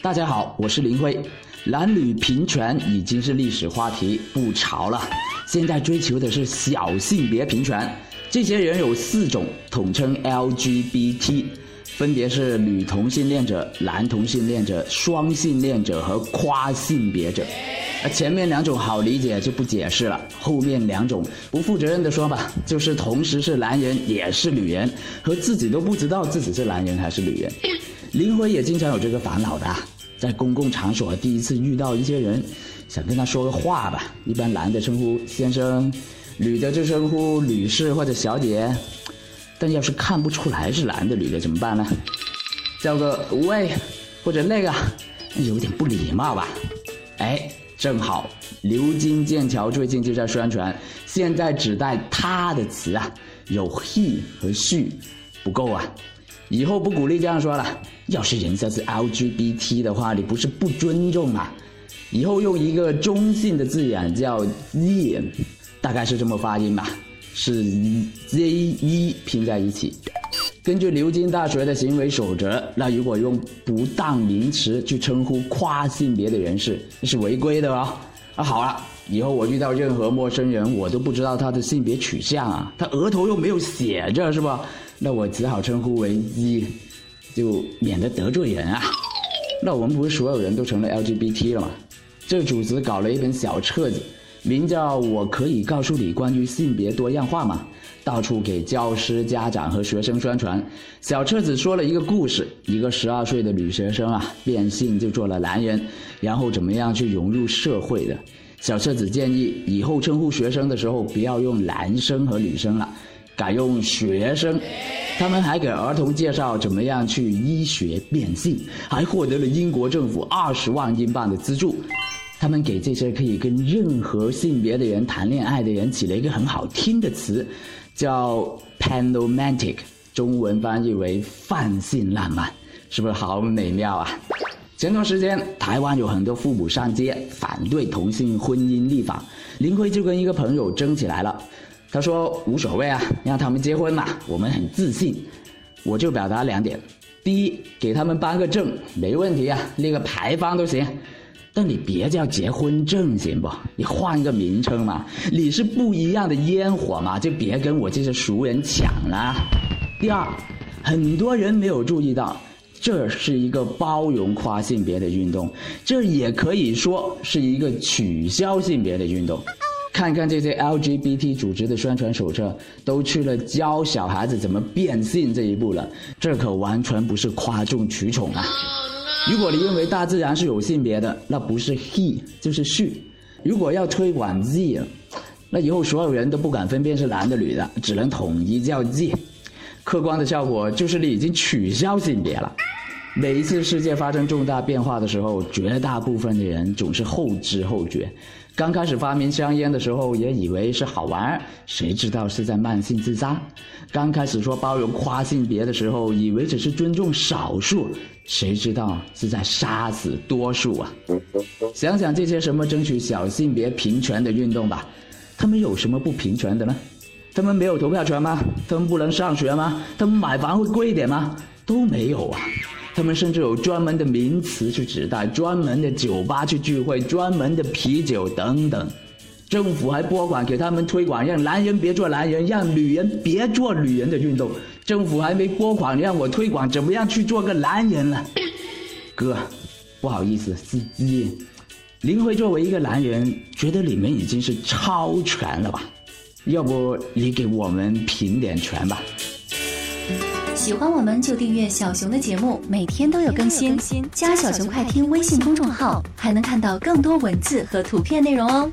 大家好，我是林辉。男女平权已经是历史话题，不潮了。现在追求的是小性别平权。这些人有四种，统称 LGBT，分别是女同性恋者、男同性恋者、双性恋者和跨性别者。前面两种好理解就不解释了，后面两种不负责任的说吧，就是同时是男人也是女人，和自己都不知道自己是男人还是女人。林辉也经常有这个烦恼的，在公共场所第一次遇到一些人，想跟他说个话吧，一般男的称呼先生，女的就称呼女士或者小姐，但要是看不出来是男的女的怎么办呢？叫个喂，或者那个，有点不礼貌吧？哎，正好流金剑桥最近就在宣传，现在只带他的词啊，有 he 和 she，不够啊。以后不鼓励这样说了。要是人家是 LGBT 的话，你不是不尊重吗？以后用一个中性的字眼叫 Z，大概是这么发音吧，是 Z E 拼在一起。根据牛津大学的行为守则，那如果用不当名词去称呼跨性别的人士，那是违规的哦。啊，好了，以后我遇到任何陌生人，我都不知道他的性别取向啊，他额头又没有写着，是吧？那我只好称呼为一，就免得得罪人啊。那我们不是所有人都成了 LGBT 了吗？这组织搞了一本小册子，名叫《我可以告诉你关于性别多样化吗》，到处给教师、家长和学生宣传。小册子说了一个故事：一个十二岁的女学生啊，变性就做了男人，然后怎么样去融入社会的。小册子建议以后称呼学生的时候，不要用男生和女生了。改用学生，他们还给儿童介绍怎么样去医学变性，还获得了英国政府二十万英镑的资助。他们给这些可以跟任何性别的人谈恋爱的人起了一个很好听的词，叫 panomantic，中文翻译为泛性浪漫，是不是好美妙啊？前段时间台湾有很多父母上街反对同性婚姻立法，林辉就跟一个朋友争起来了。他说无所谓啊，让他们结婚嘛，我们很自信。我就表达两点：第一，给他们颁个证，没问题啊，立个牌坊都行。但你别叫结婚证行不？你换个名称嘛，你是不一样的烟火嘛，就别跟我这些熟人抢了。第二，很多人没有注意到，这是一个包容跨性别的运动，这也可以说是一个取消性别的运动。看看这些 LGBT 组织的宣传手册，都去了教小孩子怎么变性这一步了，这可完全不是哗众取宠啊！如果你认为大自然是有性别的，那不是 he 就是 she。如果要推广 Z，那以后所有人都不敢分辨是男的女的，只能统一叫 Z。客观的效果就是你已经取消性别了。每一次世界发生重大变化的时候，绝大部分的人总是后知后觉。刚开始发明香烟的时候，也以为是好玩，谁知道是在慢性自杀；刚开始说包容跨性别的时候，以为只是尊重少数，谁知道是在杀死多数啊！想想这些什么争取小性别平权的运动吧，他们有什么不平权的呢？他们没有投票权吗？他们不能上学吗？他们买房会贵一点吗？都没有啊！他们甚至有专门的名词去指代，专门的酒吧去聚会，专门的啤酒等等。政府还拨款给他们推广让男人别做男人，让女人别做女人的运动。政府还没拨款让我推广怎么样去做个男人呢？哥，不好意思，司机。林辉作为一个男人，觉得你们已经是超权了吧？要不你给我们评点权吧？喜欢我们就订阅小熊的节目，每天都有更新。加小熊快听微信公众号，还能看到更多文字和图片内容哦。